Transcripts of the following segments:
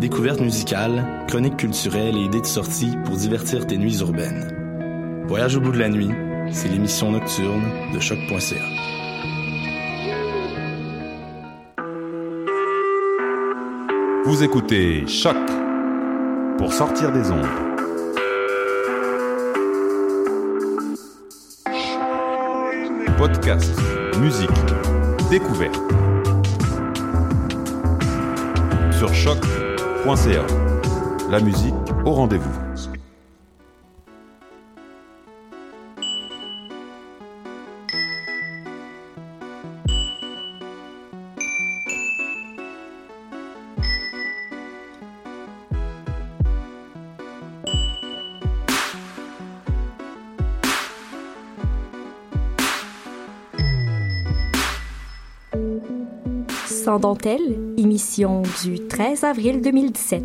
Découvertes musicales, chroniques culturelles et idées de sortie pour divertir tes nuits urbaines. Voyage au bout de la nuit, c'est l'émission nocturne de choc.ca. Vous écoutez Choc pour sortir des ondes. Podcast, musique, découverte. Sur choc.ca. La musique au rendez-vous. Dentelle, émission du 13 avril 2017.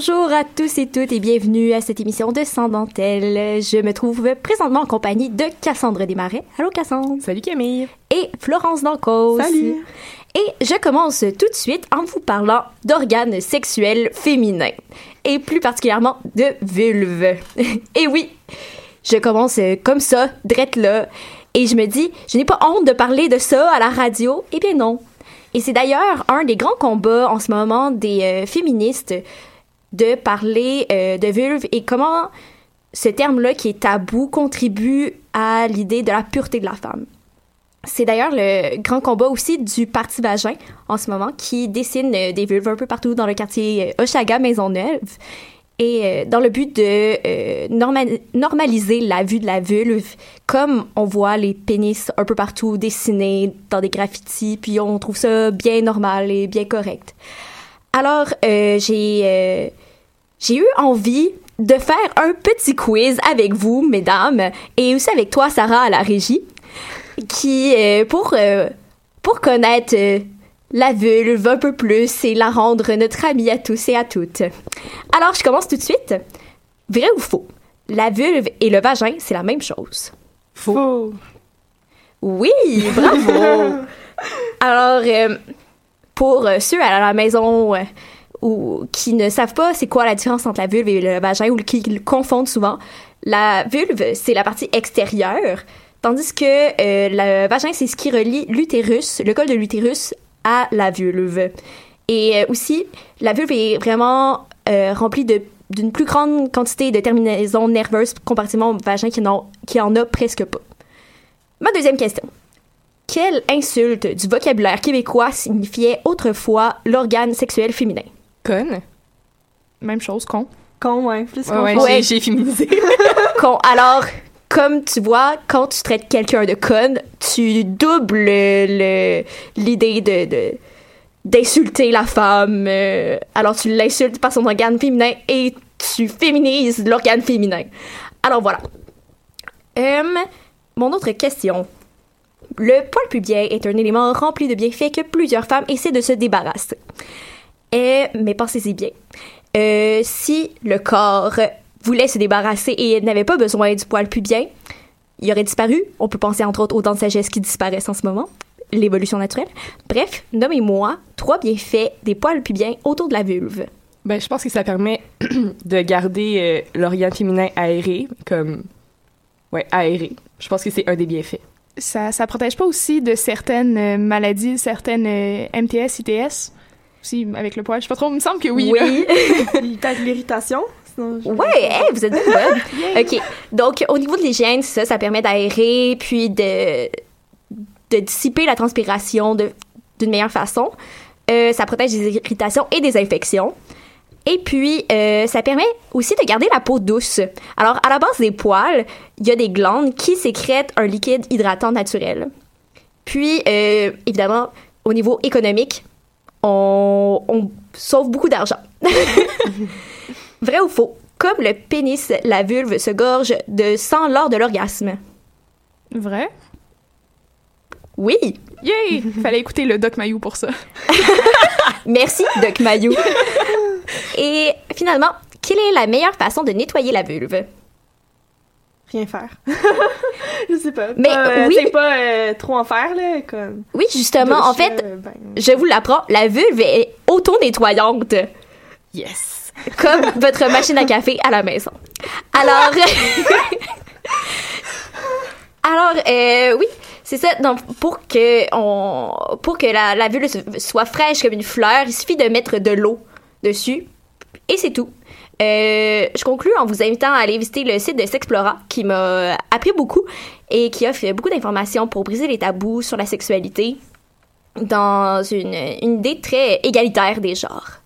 Bonjour à tous et toutes et bienvenue à cette émission de Sans dentelle. Je me trouve présentement en compagnie de Cassandre Desmarais. Allô Cassandre. Salut Camille. Et Florence Dancos. Salut. Et je commence tout de suite en vous parlant d'organes sexuels féminins. Et plus particulièrement de vulve. et oui, je commence comme ça, drette là. Et je me dis, je n'ai pas honte de parler de ça à la radio. Eh bien non. Et c'est d'ailleurs un des grands combats en ce moment des euh, féministes de parler euh, de vulve et comment ce terme-là qui est tabou contribue à l'idée de la pureté de la femme. C'est d'ailleurs le grand combat aussi du Parti Vagin en ce moment qui dessine euh, des vulves un peu partout dans le quartier euh, Oshaga Maisonneuve et euh, dans le but de euh, norma- normaliser la vue de la vulve comme on voit les pénis un peu partout dessinés dans des graffitis puis on trouve ça bien normal et bien correct. Alors euh, j'ai euh, j'ai eu envie de faire un petit quiz avec vous mesdames et aussi avec toi Sarah à la régie qui euh, pour euh, pour connaître euh, la vulve un peu plus et la rendre notre amie à tous et à toutes. Alors, je commence tout de suite. Vrai ou faux? La vulve et le vagin, c'est la même chose. Faux. Oui, bravo! Alors, euh, pour euh, ceux à la maison euh, ou qui ne savent pas c'est quoi la différence entre la vulve et le vagin ou qui le confondent souvent, la vulve, c'est la partie extérieure, tandis que euh, le vagin, c'est ce qui relie l'utérus, le col de l'utérus, à la vulve. Et aussi, la vulve est vraiment remplie de d'une plus grande quantité de terminaisons nerveuses comparativement au vagin qui qui en a presque pas. Ma deuxième question. Quelle insulte du vocabulaire québécois signifiait autrefois l'organe sexuel féminin? Conne. Même chose, con. Con, ouais. Plus con. ouais, Ouais. j'ai- féminisé. Con. Alors, comme tu vois, quand tu traites quelqu'un de conne, tu doubles le- l'idée de, de, d'insulter la femme. euh, alors tu l'insultes par son organe féminin et tu féminises l'organe féminin. Alors voilà. Hum, mon autre question. Le poil pubien est un élément rempli de bienfaits que plusieurs femmes essaient de se débarrasser. Et, mais pensez-y bien. Euh, si le corps voulait se débarrasser et n'avait pas besoin du poil pubien, il aurait disparu. On peut penser entre autres aux dents de sagesse qui disparaissent en ce moment. L'évolution naturelle. Bref, nommez-moi trois bienfaits des poils pubiens autour de la vulve. Ben, je pense que ça permet de garder euh, féminin aéré, comme. Ouais, aéré. Je pense que c'est un des bienfaits. Ça, ça protège pas aussi de certaines euh, maladies, certaines euh, MTS, ITS, aussi avec le poil. Je sais pas trop, il me semble que oui. là. Peut-être l'irritation. Ouais, hey, vous êtes bonne. OK. Donc, au niveau de l'hygiène, ça, ça permet d'aérer puis de, de dissiper la transpiration de- d'une meilleure façon. Euh, ça protège des irritations et des infections. Et puis, euh, ça permet aussi de garder la peau douce. Alors, à la base des poils, il y a des glandes qui sécrètent un liquide hydratant naturel. Puis, euh, évidemment, au niveau économique, on, on sauve beaucoup d'argent. Vrai ou faux? Comme le pénis, la vulve se gorge de sang lors de l'orgasme. Vrai? Oui! Yay! Fallait écouter le Doc Mayou pour ça. Merci, Doc Mayou. Et finalement, quelle est la meilleure façon de nettoyer la vulve? Rien faire. je sais pas. Mais euh, oui. sais, pas euh, trop en faire, là, comme... Oui, justement, en fait, euh, ben, je vous l'apprends, la vulve est auto-nettoyante. Yes! Comme votre machine à café à la maison. Alors. Alors, oui, c'est ça. Donc, pour que, on, pour que la, la vulve soit fraîche comme une fleur, il suffit de mettre de l'eau dessus. Et c'est tout. Euh, je conclue en vous invitant à aller visiter le site de Sexplora qui m'a appris beaucoup et qui offre beaucoup d'informations pour briser les tabous sur la sexualité dans une, une idée très égalitaire des genres.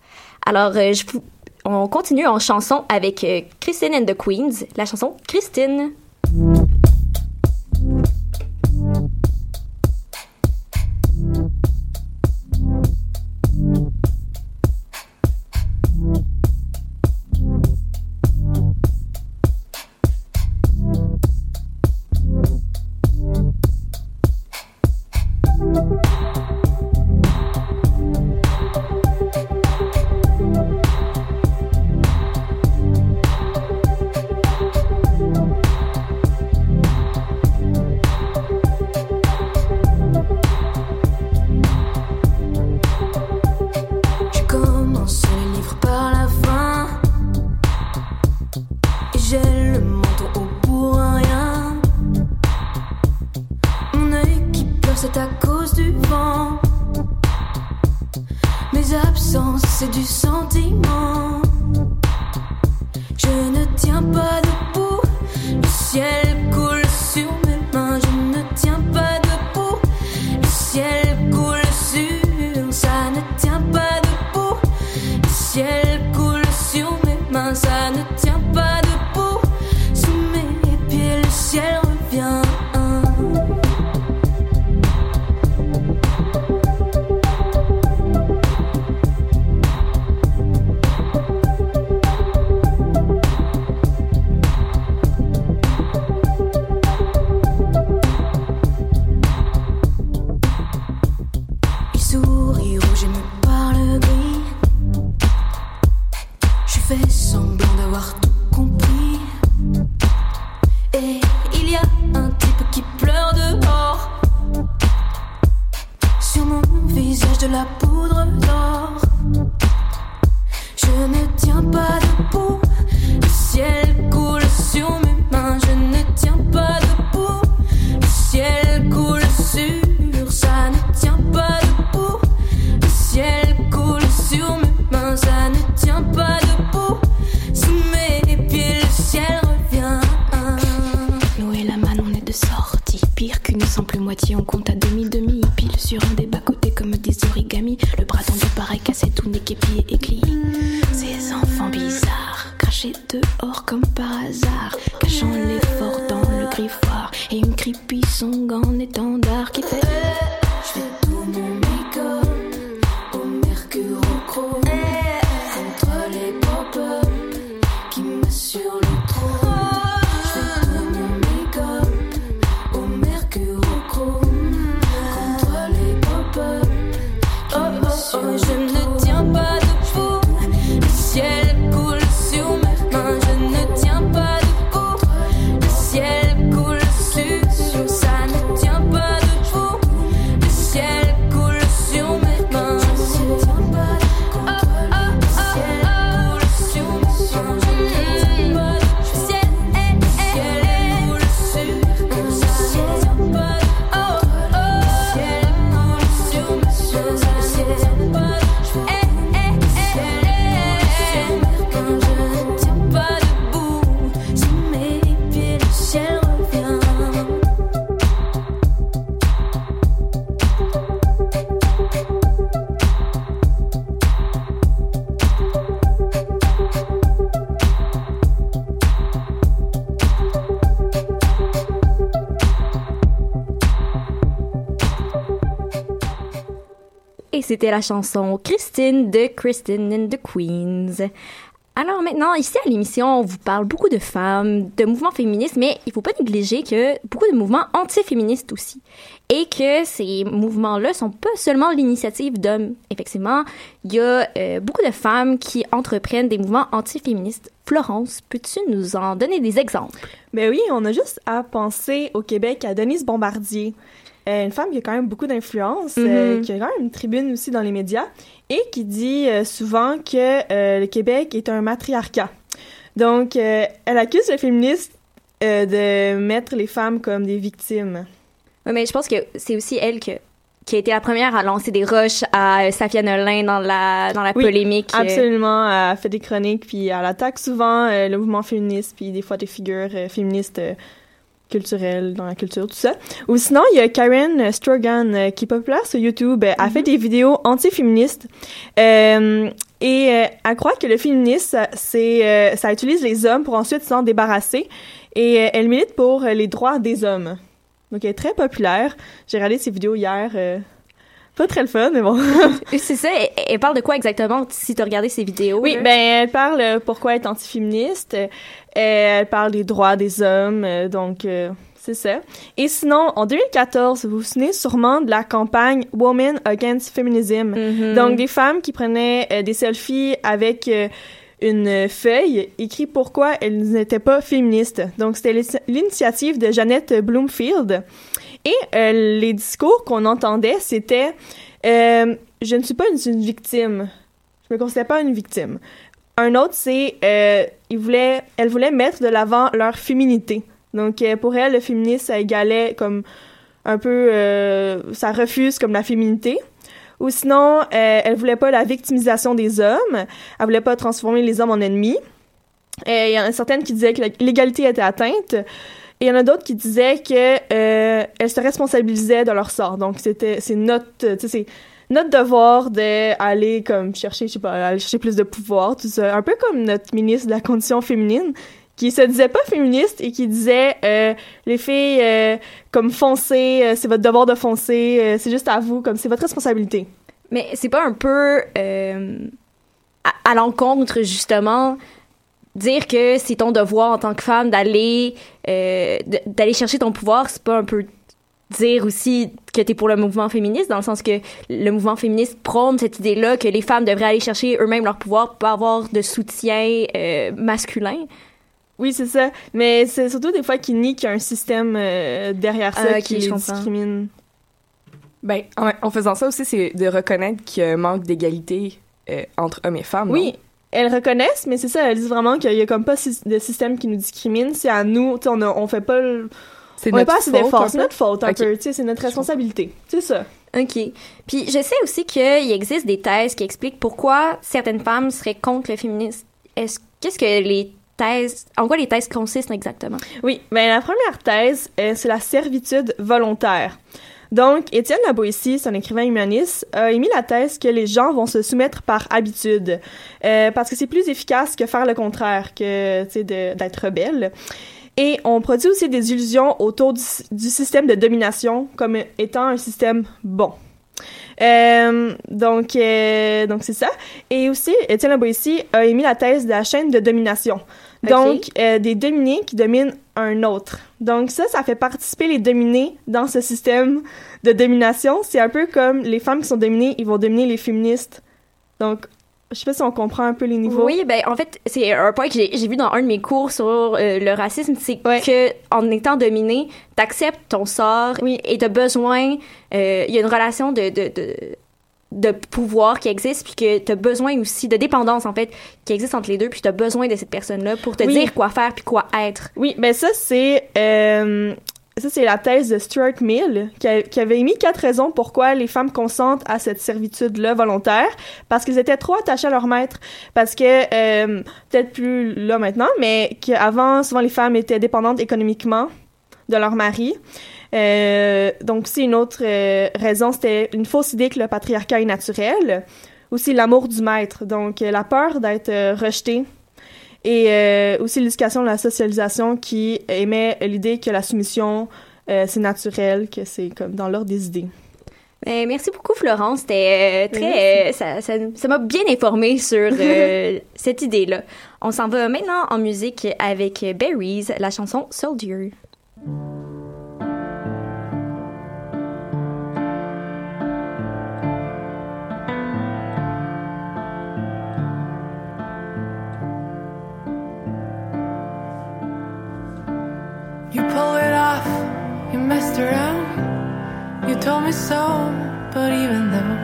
Alors, euh, on continue en chanson avec euh, Christine and the Queens, la chanson Christine. C'est du sentiment c'était la chanson Christine de Christine and the Queens. Alors maintenant, ici à l'émission, on vous parle beaucoup de femmes, de mouvements féministes, mais il faut pas négliger que beaucoup de mouvements antiféministes aussi. Et que ces mouvements-là sont pas seulement l'initiative d'hommes. Effectivement, il y a euh, beaucoup de femmes qui entreprennent des mouvements antiféministes. Florence, peux-tu nous en donner des exemples? Ben oui, on a juste à penser au Québec à Denise Bombardier. Euh, une femme qui a quand même beaucoup d'influence, euh, Mhm. qui a quand même une tribune aussi dans les médias, et qui dit euh, souvent que le Québec est un matriarcat. Donc, elle accuse les féministes euh, de mettre les femmes comme des victimes. Oui, mais je pense que c'est aussi elle que, qui a été la première à lancer des roches à Safia Nolin dans la, dans la Oui, polémique. Absolument, elle fait des chroniques, puis elle attaque souvent euh, le mouvement féministe, puis des fois des figures euh, féministes euh, culturelles dans la culture, tout ça. Ou sinon, il y a Karen Strogan, euh, qui est populaire sur YouTube. Elle a fait des vidéos anti-féministes. Euh, et euh, elle croit que le féminisme, ça- c'est, euh, ça utilise les hommes pour ensuite s'en débarrasser. Et euh, elle milite pour euh, les droits des hommes. Donc, elle est très populaire. J'ai regardé ses vidéos hier. Pas très le fun, mais bon. C'est ça, elle, elle parle de quoi exactement si tu as regardé ses vidéos? Oui, là? ben elle parle euh, pourquoi être antiféministe. Euh, elle parle des droits des hommes, euh, donc euh, c'est ça. Et sinon, en 2014, vous vous souvenez sûrement de la campagne Women Against Feminism. Mhm. Donc des femmes qui prenaient euh, des selfies avec euh, une feuille écrit pourquoi elles n'étaient pas féministes. Donc c'était l'ini- l'initiative de Jeannette Bloomfield. Et euh, les discours qu'on entendait, c'était euh, je ne suis pas une, victime. Je me considère pas une victime. Un autre, c'est euh, ils voulaient, elles mettre de l'avant leur féminité. Donc euh, pour elles, le féminisme, ça égalait comme un peu, ça refuse comme la féminité. Ou sinon, euh, elle voulait pas la victimisation des hommes. Elle voulait pas transformer les hommes en ennemis. Euh, Il y en a certaines qui disaient que l'égalité était atteinte. Et il y en a d'autres qui disaient que euh, elles se responsabilisaient de leur sort. Donc c'était c'est notre c'est notre devoir d'aller comme chercher je sais pas aller chercher plus de pouvoir tout ça un peu comme notre ministre de la condition féminine qui se disait pas féministe et qui disait euh, les filles euh, comme foncez euh, c'est votre devoir de foncer euh, c'est juste à vous comme c'est votre responsabilité. Mais c'est pas un peu euh, à, à l'encontre, justement, dire que c'est ton devoir en tant que femme d'aller d'aller chercher ton pouvoir, c'est pas un peu dire aussi que t'es pour le mouvement féministe, dans le sens que le mouvement féministe prône cette idée-là que les femmes devraient aller chercher eux-mêmes leur pouvoir pour pas avoir de soutien euh, masculin. Oui, c'est ça. Mais c'est surtout des fois qu'ils nient qu'il y a un système euh, derrière ça Ah, qui les discrimine. Ben, en, en faisant ça aussi, c'est de reconnaître qu'il y a un manque d'égalité euh, entre hommes et femmes. Oui, non? elles reconnaissent, mais c'est ça, elles disent vraiment qu'il y a comme pas de système qui nous discrimine. C'est à nous, tu sais, on, a- on fait pas le... C'est notre pas assez d'efforts, c'est notre faute un Ok. peu, tu sais, c'est notre responsabilité. C'est ça. OK. Puis je sais aussi qu'il existe des thèses qui expliquent pourquoi certaines femmes seraient contre le féminisme. Est-ce qu'est-ce que les thèses en quoi les thèses consistent exactement? Oui, ben la première thèse, euh, c'est la servitude volontaire. Donc, Étienne Laboétie, c'est un écrivain humaniste, a émis la thèse que les gens vont se soumettre par habitude, euh, parce que c'est plus efficace que faire le contraire, que d'être rebelle. Et on produit aussi des illusions autour du système de domination comme étant un système bon. Euh, donc, euh, donc c'est ça. Et aussi, Étienne Laboissier a émis la thèse de la chaîne de domination. Donc, euh, des dominés qui dominent un autre. Donc ça, ça fait participer les dominés dans ce système de domination. C'est un peu comme les femmes qui sont dominées, ils vont dominer les féministes. Donc, je sais pas si on comprend un peu les niveaux. Oui, ben en fait, c'est un point que j'ai vu dans un de mes cours sur euh, le racisme, c'est que en étant dominé, t'acceptes ton sort et t'as besoin, euh, il y a une relation de, de, de de pouvoir qui existe puis que t'as besoin aussi de dépendance en fait qui existe entre les deux puis t'as besoin de cette personne là pour te Oui. dire quoi faire puis quoi être Oui, ben ça, c'est... euh, ça, c'est la thèse de Stuart Mill, qui, avait émis quatre raisons pourquoi les femmes consentent à cette servitude-là volontaire, parce qu'ils étaient trop attachés à leur maître. Parce que, euh, peut-être plus là maintenant, mais qu'avant, souvent, les femmes étaient dépendantes économiquement de leur mari. Euh, donc, aussi, une autre euh, raison, c'était une fausse idée que le patriarcat est naturel. Aussi, l'amour du maître, donc la peur d'être euh, rejeté et euh, aussi l'éducation de la socialisation qui émet l'idée que la soumission, euh, c'est naturel, que c'est comme dans l'ordre des idées. Ben, merci beaucoup Florence. C'était euh, très euh, ça ça ça m'a bien informé sur cette idée là on s'en va maintenant en musique avec Berries la chanson Soldier You pull it off, you messed around. You told me so, but even though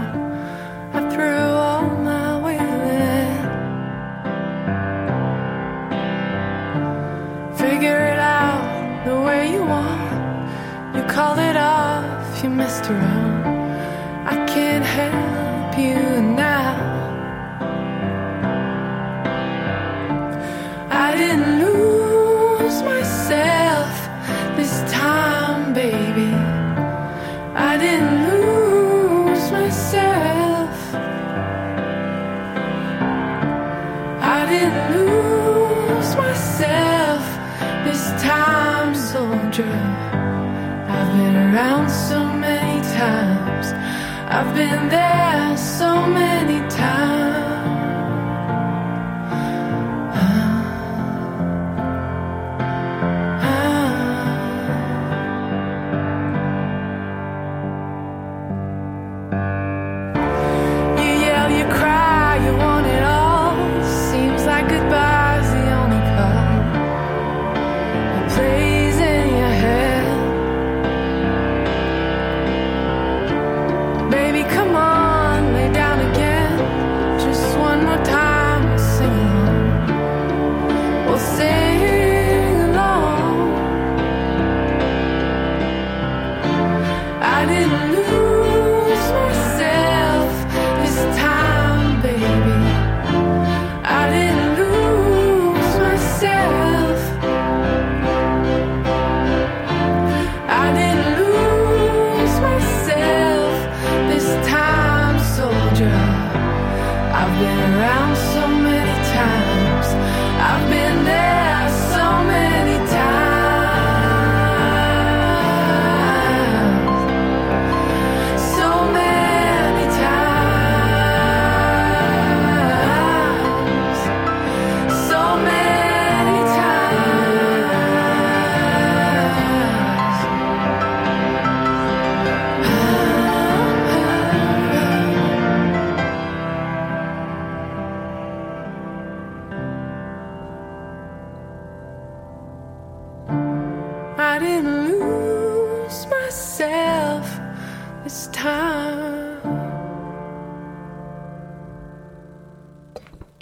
I threw all my weight in, figure it out the way you want. You called it off, you messed around. I can't help you now. Around so many times. I've been there so many times.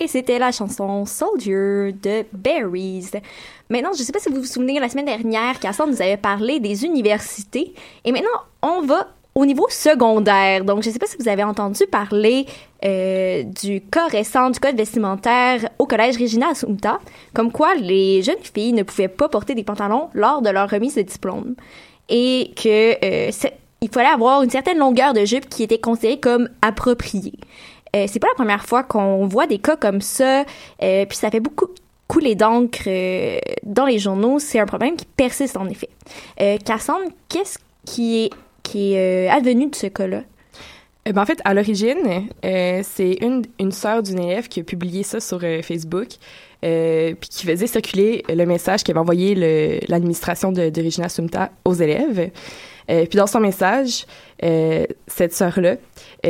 C'était la chanson Soldier de Berries. Maintenant, je ne sais pas si vous vous souvenez, la semaine dernière, Cassandre nous avait parlé des universités. Et maintenant, on va au niveau secondaire. Donc, je ne sais pas si vous avez entendu parler euh, du cas récent du code vestimentaire au collège Regina Assumpta, comme quoi les jeunes filles ne pouvaient pas porter des pantalons lors de leur remise de diplôme. Et que euh, fallait avoir une certaine longueur de jupe qui était considérée comme appropriée. Euh, c'est pas la première fois qu'on voit des cas comme ça, euh, puis ça fait beaucoup couler d'encre euh, dans les journaux. C'est un problème qui persiste en effet. Euh, Cassandre, qu'est-ce qui est advenu de ce cas-là? Eh ben, en fait, à l'origine, c'est une, une sœur d'une élève qui a publié ça sur Facebook, puis qui faisait circuler le message qu'avait envoyé l'administration Regina Sumta aux élèves. Euh, puis dans son message, euh, cette sœur-là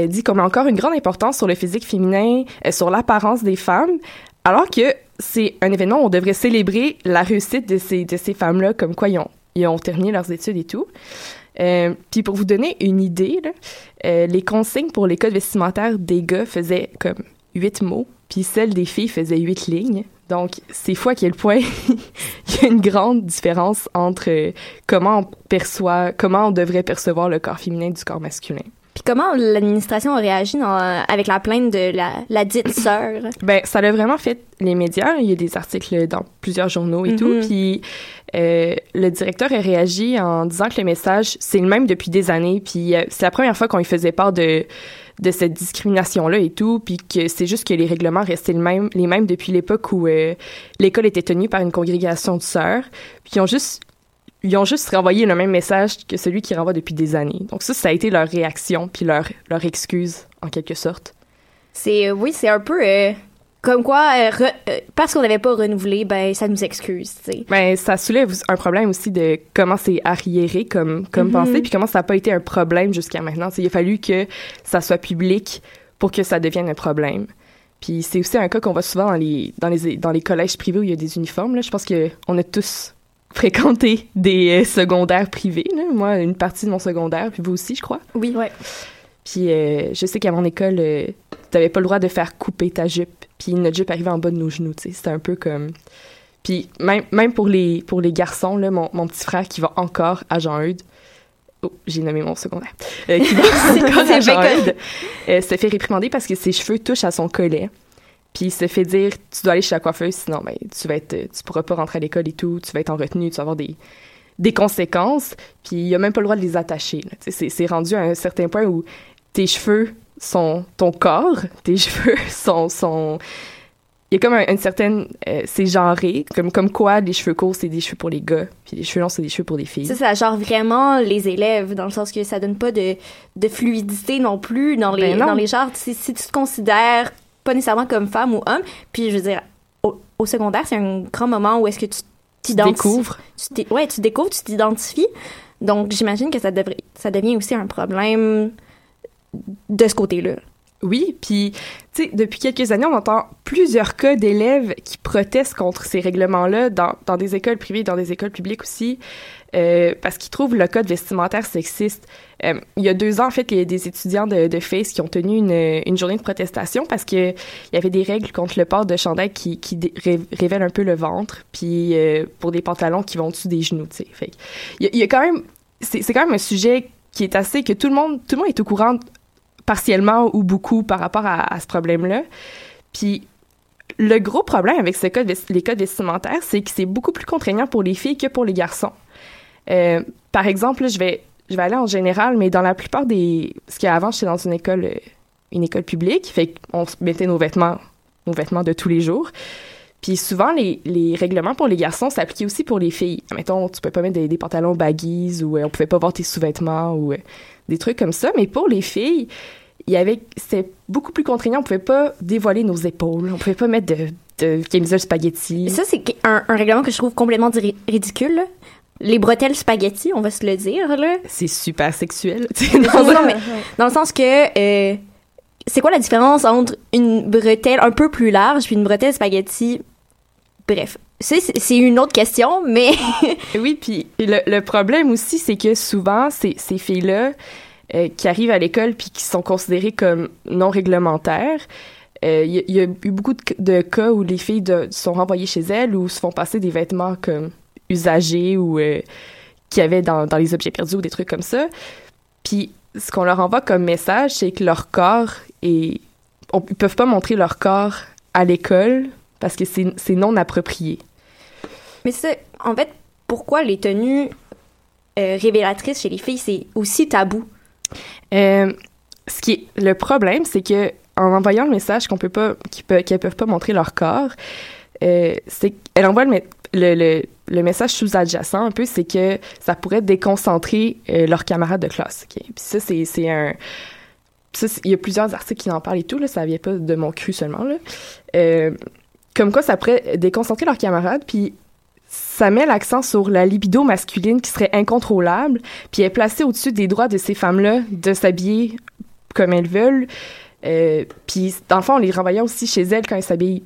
dit qu'on met encore une grande importance sur le physique féminin, euh, sur l'apparence des femmes, alors que c'est un événement où on devrait célébrer la réussite de ces, de ces femmes-là, comme quoi ils ont, ils ont terminé leurs études et tout. Puis pour vous donner une idée, les consignes pour les codes vestimentaires des gars faisaient comme huit mots, puis celles des filles faisaient huit lignes. Donc, c'est fou à quel point il y a une grande différence entre euh, comment on perçoit, comment on devrait percevoir le corps féminin du corps masculin. Puis comment l'administration a réagi dans- avec la plainte de la, la dite sœur? Ben, ça l'a vraiment fait les médias. Il y a des articles dans plusieurs journaux et tout. Mhm. Puis euh, le directeur a réagi en disant que le message, c'est le même depuis des années. Puis euh, c'est la première fois qu'on lui faisait part de, de cette discrimination-là et tout. Puis que c'est juste que les règlements restaient les mêmes depuis l'époque où euh, l'école était tenue par une congrégation de sœurs. Puis ils ont juste ils ont juste renvoyé le même message que celui qu'ils renvoient depuis des années. Donc ça, ça a été leur réaction, puis leur, leur excuse, en quelque sorte. C'est euh, oui, c'est un peu euh, comme quoi euh, re- euh, parce qu'on n'avait pas renouvelé, ben ça nous excuse, tu sais. Ben, ça soulève un problème aussi de comment c'est arriéré comme, comme Mhm. pensée, puis comment ça n'a pas été un problème jusqu'à maintenant. T'sais, il a fallu que ça soit public pour que ça devienne un problème. Puis c'est aussi un cas qu'on voit souvent dans les, dans les, dans les collèges privés où il y a des uniformes. Là. Je pense qu'on a tous fréquenté des euh, secondaires privés. Là. Moi, une partie de mon secondaire, puis vous aussi, je crois. Oui. Ouais. Puis euh, je sais qu'à mon école, euh, t'avais pas le droit de faire couper ta jupe. Puis notre jupe arrivait en bas de nos genoux, tu sais. C'était un peu comme... Puis même, même pour les, pour les garçons, là, mon, mon petit frère qui va encore à Jean-Eudes, oh, j'ai nommé mon secondaire, euh, qui va encore à Jean-Eudes, euh, se fait réprimander parce que ses cheveux touchent à son collet. Puis il se fait dire, tu dois aller chez la coiffeuse, sinon ben, tu vas être, tu pourras pas rentrer à l'école et tout, tu vas être en retenue, tu vas avoir des, des conséquences. Puis il a même pas le droit de les attacher. c'est rendu à un certain point où tes cheveux sont ton corps, tes cheveux sont... sont il y a comme un- une certaine... euh, c'est genré, comme, comme quoi les cheveux courts, c'est des cheveux pour les gars, puis les cheveux longs, c'est des cheveux pour les filles. Ça, ça genre vraiment les élèves, dans le sens que ça donne pas de, de fluidité non plus dans les, Ben non. dans les genres. Si, si tu te considères pas nécessairement comme femme ou homme, puis je veux dire, au, au secondaire, c'est un grand moment où est-ce que tu t'identifies. Tu ouais, tu découvres, tu t'identifies. Donc, j'imagine que ça, devrait, ça devient aussi un problème de ce côté-là. Oui, puis, tu sais, depuis quelques années, on entend plusieurs cas d'élèves qui protestent contre ces règlements-là dans, dans des écoles privées, dans des écoles publiques aussi, euh, parce qu'ils trouvent le code vestimentaire sexiste. Euh, il y a deux ans, en fait, il y a des étudiants de, de FACE qui ont tenu une, une journée de protestation parce que il y avait des règles contre le port de chandail qui, qui ré- révèlent un peu le ventre, puis euh, pour des pantalons qui vont au-dessus des genoux, tu sais. Il y, il y a quand même... C'est c'est quand même un sujet qui est assez... que tout le monde, tout le monde est au courant partiellement ou beaucoup par rapport à, ce problème-là. Puis le gros problème avec ce les codes vestimentaires, c'est que c'est beaucoup plus contraignant pour les filles que pour les garçons. Euh, par exemple, je vais je aller en général, mais dans la plupart des parce qu'avant j'étais dans une école euh, une école publique, fait qu'on mettait nos vêtements nos vêtements de tous les jours. Puis souvent, les, règlements pour les garçons s'appliquaient aussi pour les filles. Mettons, tu peux pas mettre des, des pantalons baggies ou euh, on pouvait pas voir tes sous-vêtements ou euh, des trucs comme ça. Mais pour les filles, il y avait c'était beaucoup plus contraignant. On pouvait pas dévoiler nos épaules. On pouvait pas mettre de, de camisole spaghetti. Et ça, c'est un, un règlement que je trouve complètement ridicule. là. Les bretelles spaghetti, on va se le dire, là. C'est super sexuel. Non, non, mais dans le sens que euh, c'est quoi la différence entre une bretelle un peu plus large puis une bretelle spaghetti? Bref c'est une autre question mais oui puis le, le problème aussi c'est que souvent ces, ces filles là qui arrivent à l'école puis qui sont considérées comme non réglementaires euh, il il y a eu beaucoup de, cas où les filles sont renvoyées chez elles ou se font passer des vêtements comme usagés ou euh, qu'il y avait dans, les objets perdus ou des trucs comme ça. Puis ce qu'on leur envoie comme message, c'est que leur corps est... On, ils peuvent pas montrer leur corps à l'école parce que c'est c'est non approprié. mais c'est en fait pourquoi les tenues euh, révélatrices chez les filles c'est aussi tabou? Euh, ce qui le problème, c'est que en envoyant le message qu'on peut pas, qu'elles peuvent pas montrer leur corps, euh, c'est qu'elle envoie le, le, le, message sous-adjacent un peu, c'est que ça pourrait déconcentrer euh, leurs camarades de classe. Puis ça, c'est, un il y a plusieurs articles qui en parlent et tout, là, ça vient pas de mon cru seulement, là. Euh, comme quoi ça pourrait déconcentrer leurs camarades, puis ça met l'accent sur la libido masculine qui serait incontrôlable, puis est placée au-dessus des droits de ces femmes-là de s'habiller comme elles veulent. Euh, puis dans le fond, on les renvoyait aussi chez elles quand elles s'habillent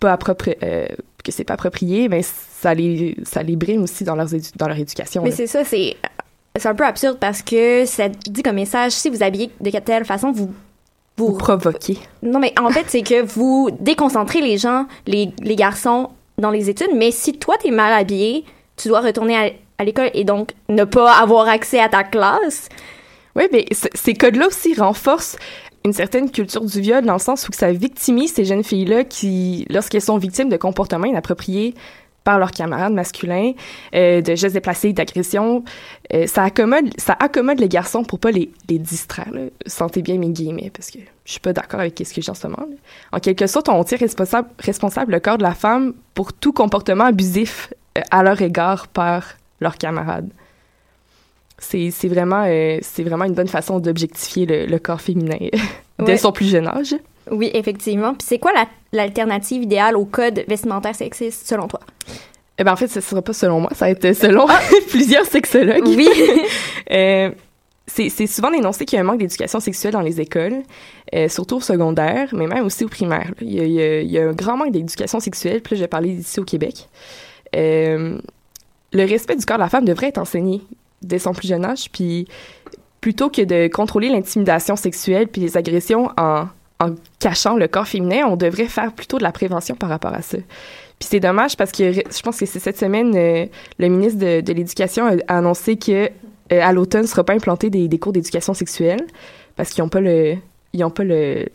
pas appropri- euh, que c'est pas approprié, mais ça les ça les brime aussi dans leurs édu- dans leur éducation. Mais c'est ça, c'est c'est un peu absurde parce que ça dit comme message si vous habillez de telle façon, vous vous, provoquer. Non, mais en fait, c'est que vous déconcentrez les gens, les, les garçons, dans les études, mais si toi, t'es mal habillé, tu dois retourner à, à l'école et donc ne pas avoir accès à ta classe. Oui, mais ces codes-là aussi renforcent une certaine culture du viol dans le sens où ça victimise ces jeunes filles-là qui, lorsqu'elles sont victimes de comportements inappropriés par leurs camarades masculins, euh, de gestes déplacés, d'agressions, euh, ça accommode, ça accommode les garçons pour pas les, les distraire. Là. Sentez bien mes guillemets parce que je suis pas d'accord avec ce que dis en ce moment. là. En quelque sorte, on tire responsable, responsable le corps de la femme pour tout comportement abusif euh, à leur égard par leurs camarades c'est c'est vraiment euh, c'est vraiment une bonne façon d'objectifier le, le corps féminin dès Ouais. son plus jeune âge. Oui, effectivement. Puis c'est quoi la- l'alternative idéale au code vestimentaire sexiste selon toi? Eh ben en fait, ce sera pas selon moi, ça va être selon plusieurs sexologues. Oui. Euh, c'est souvent dénoncé qu'il y a un manque d'éducation sexuelle dans les écoles, euh, surtout au secondaire, mais même aussi au primaire. Il y a, il y a- il y a un grand manque d'éducation sexuelle, puis là, je vais parler d'ici au Québec. Euh, le respect du corps de la femme devrait être enseigné dès son plus jeune âge, puis plutôt que de contrôler l'intimidation sexuelle puis les agressions en, en cachant le corps féminin, on devrait faire plutôt de la prévention par rapport à ça. Puis c'est dommage parce que je pense que cette semaine, euh, le ministre de, l'Éducation a, annoncé que euh, à l'automne ne sera pas implanté des, des cours d'éducation sexuelle parce qu'ils n'ont pas le ils ont pas le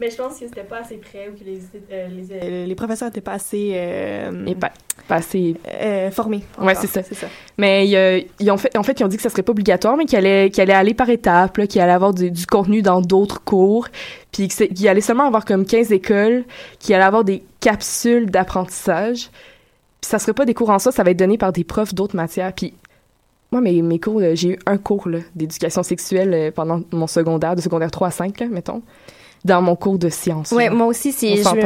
Mais je pense que c'était pas assez près ou que les, euh, les, euh, les professeurs n'étaient pas assez. euh, et pas, pas assez euh, formés. Ouais, encore. c'est ça. C'est ça. Mais euh, ils ont fait, en fait, ils ont dit que ça serait pas obligatoire, mais qu'il allait, qu'il allait aller par étapes, là, qu'il allait avoir du, du contenu dans d'autres cours, puis qu'il allait seulement avoir comme 15 écoles, qu'il allait avoir des capsules d'apprentissage. Puis ça serait pas des cours en soi, ça va être donné par des profs d'autres matières. Puis moi, mes, mes cours, j'ai eu un cours là, d'éducation sexuelle euh, pendant mon secondaire, de secondaire 3 à 5, là, mettons, dans mon cours de sciences. Là. moi aussi, si je me,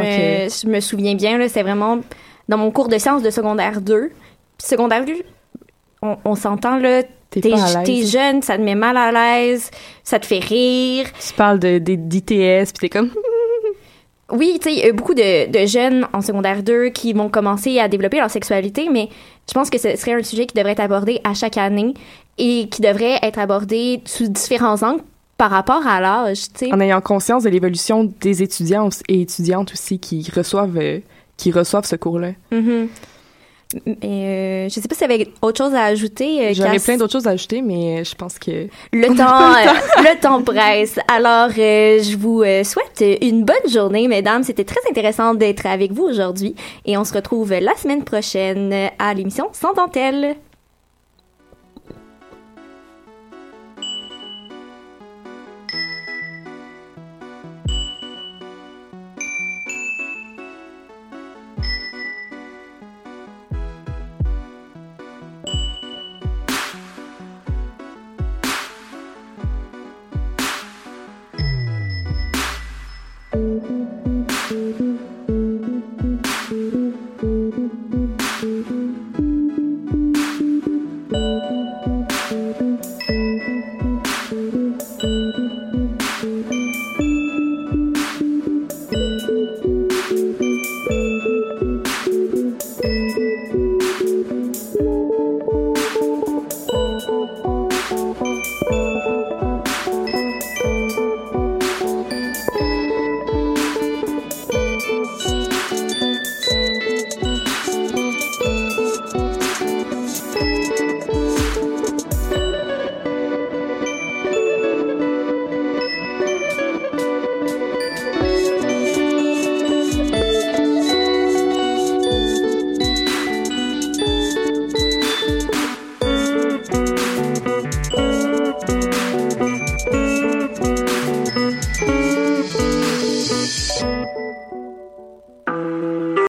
que- je me souviens bien, c'est vraiment dans mon cours de sciences de secondaire 2. Puis secondaire 2, on, on s'entend, là, T'es jeune, ça te met mal à l'aise, ça te fait rire. Tu parles de, d'ITS, puis t'es comme... Oui, tu sais, il y a beaucoup de, de jeunes en secondaire 2 qui vont commencer à développer leur sexualité, mais je pense que ce serait un sujet qui devrait être abordé à chaque année et qui devrait être abordé sous différents angles par rapport à l'âge, tu sais. en ayant conscience de l'évolution des étudiants et étudiantes aussi qui reçoivent euh, qui reçoivent ce cours-là. Mhm. Mais euh, je sais pas si tu avais autre chose à ajouter. euh, J'aurais plein d'autres choses à ajouter, mais je pense que Le temps, le le temps presse. Alors, euh, je vous souhaite une bonne journée, mesdames. C'était très intéressant d'être avec vous aujourd'hui. Et on se retrouve la semaine prochaine à l'émission Sans dentelle.